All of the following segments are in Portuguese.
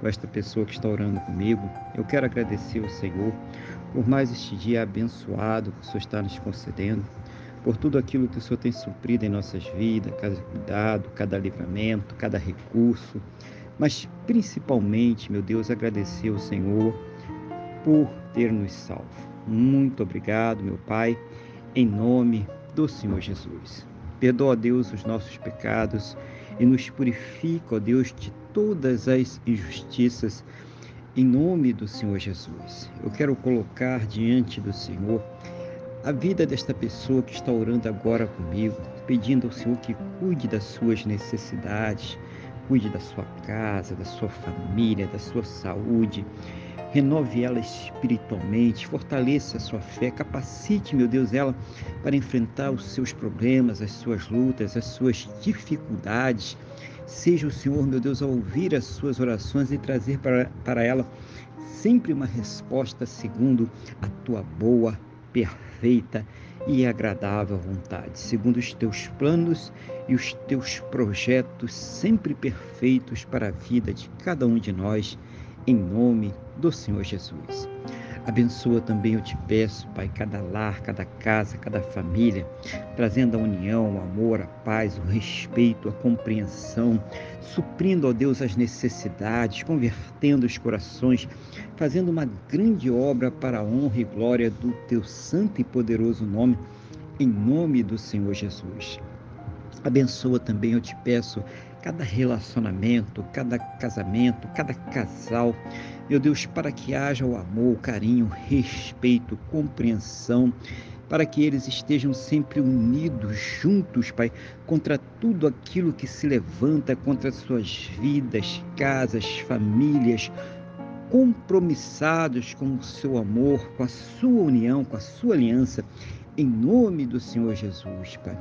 com esta pessoa que está orando comigo. Eu quero agradecer ao Senhor por mais este dia abençoado que o Senhor está nos concedendo, por tudo aquilo que o Senhor tem suprido em nossas vidas, cada cuidado, cada livramento, cada recurso, mas principalmente, meu Deus, agradecer ao Senhor por ter nos salvo. Muito obrigado, meu Pai, em nome do Senhor Jesus. Perdoa, Deus, os nossos pecados e nos purifica, ó Deus, de todas as injustiças, em nome do Senhor Jesus. Eu quero colocar diante do Senhor a vida desta pessoa que está orando agora comigo, pedindo ao Senhor que cuide das suas necessidades, cuide da sua casa, da sua família, da sua saúde. Renove ela espiritualmente, fortaleça a sua fé, capacite, meu Deus, ela para enfrentar os seus problemas, as suas lutas, as suas dificuldades. Seja o Senhor, meu Deus, a ouvir as suas orações e trazer para, para ela sempre uma resposta segundo a tua boa, perfeita e agradável vontade, segundo os teus planos e os teus projetos sempre perfeitos para a vida de cada um de nós, em nome do Senhor Jesus. Abençoa também, eu te peço, Pai, cada lar, cada casa, cada família, trazendo a união, o amor, a paz, o respeito, a compreensão, suprindo, ó Deus, as necessidades, convertendo os corações, fazendo uma grande obra para a honra e glória do teu santo e poderoso nome, em nome do Senhor Jesus. Abençoa também, eu te peço, cada relacionamento, cada casamento, cada casal, meu Deus, para que haja o amor, o carinho, o respeito, compreensão, para que eles estejam sempre unidos, juntos, Pai, contra tudo aquilo que se levanta contra suas vidas, casas, famílias, compromissados com o seu amor, com a sua união, com a sua aliança, em nome do Senhor Jesus, Pai.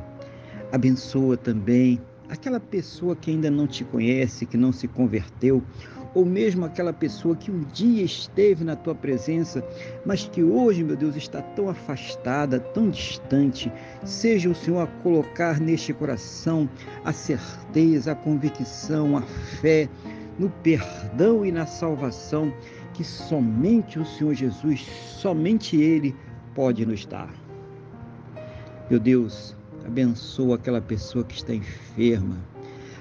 Abençoa também aquela pessoa que ainda não te conhece, que não se converteu, ou mesmo aquela pessoa que um dia esteve na tua presença, mas que hoje, meu Deus, está tão afastada, tão distante, seja o Senhor a colocar neste coração a certeza, a convicção, a fé no perdão e na salvação que somente o Senhor Jesus, somente Ele pode nos dar. Meu Deus, abençoa aquela pessoa que está enferma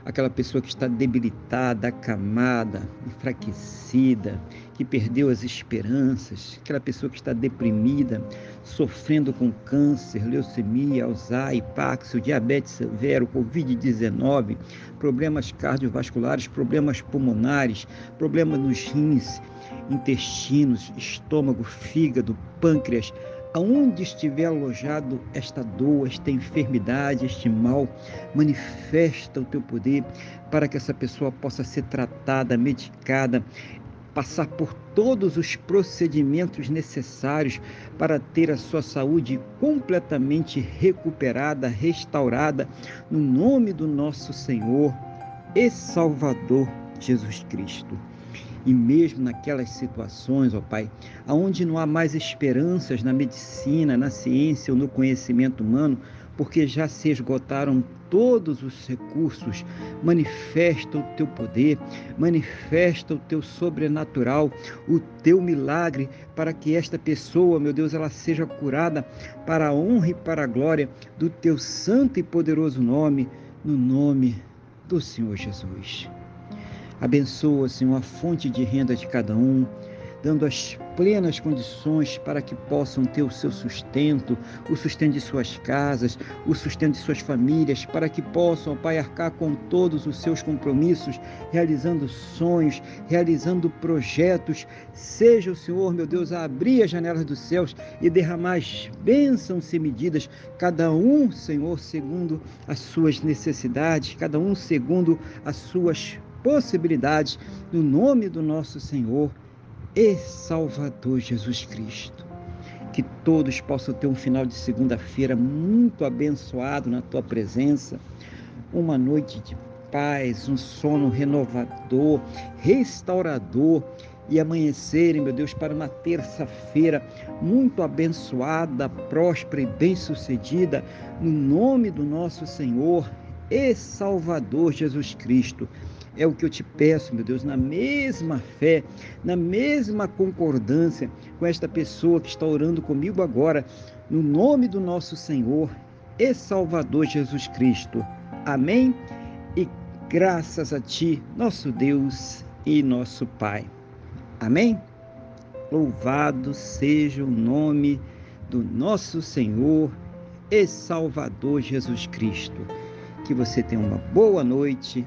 aquela pessoa que está debilitada, acamada, enfraquecida, que perdeu as esperanças, aquela pessoa que está deprimida, sofrendo com câncer, leucemia, Alzheimer, Paxil, diabetes severo, Covid-19, problemas cardiovasculares, problemas pulmonares, problemas nos rins, intestinos, estômago, fígado, pâncreas, aonde estiver alojado esta dor, esta enfermidade, este mal, manifesta o teu poder para que essa pessoa possa ser tratada, medicada, passar por todos os procedimentos necessários para ter a sua saúde completamente recuperada, restaurada, no nome do nosso Senhor e Salvador Jesus Cristo. E mesmo naquelas situações, ó Pai, aonde não há mais esperanças na medicina, na ciência ou no conhecimento humano, porque já se esgotaram todos os recursos, manifesta o teu poder, manifesta o teu sobrenatural, o teu milagre, para que esta pessoa, meu Deus, ela seja curada para a honra e para a glória do teu santo e poderoso nome, no nome do Senhor Jesus. Abençoa, Senhor, a fonte de renda de cada um, dando as plenas condições para que possam ter o seu sustento, o sustento de suas casas, o sustento de suas famílias, para que possam, Pai, arcar com todos os seus compromissos, realizando sonhos, realizando projetos. Seja o Senhor, meu Deus, a abrir as janelas dos céus e derramar as bênçãos e medidas, cada um, Senhor, segundo as suas necessidades, cada um segundo as suas possibilidades, no nome do nosso Senhor e Salvador Jesus Cristo. Que todos possam ter um final de segunda-feira muito abençoado na tua presença, uma noite de paz, um sono renovador, restaurador e amanhecerem, meu Deus, para uma terça-feira muito abençoada, próspera e bem-sucedida, no nome do nosso Senhor e Salvador Jesus Cristo. É o que eu te peço, meu Deus, na mesma fé, na mesma concordância com esta pessoa que está orando comigo agora, no nome do nosso Senhor e Salvador Jesus Cristo. Amém? E graças a Ti, nosso Deus e nosso Pai. Amém? Louvado seja o nome do nosso Senhor e Salvador Jesus Cristo. Que você tenha uma boa noite,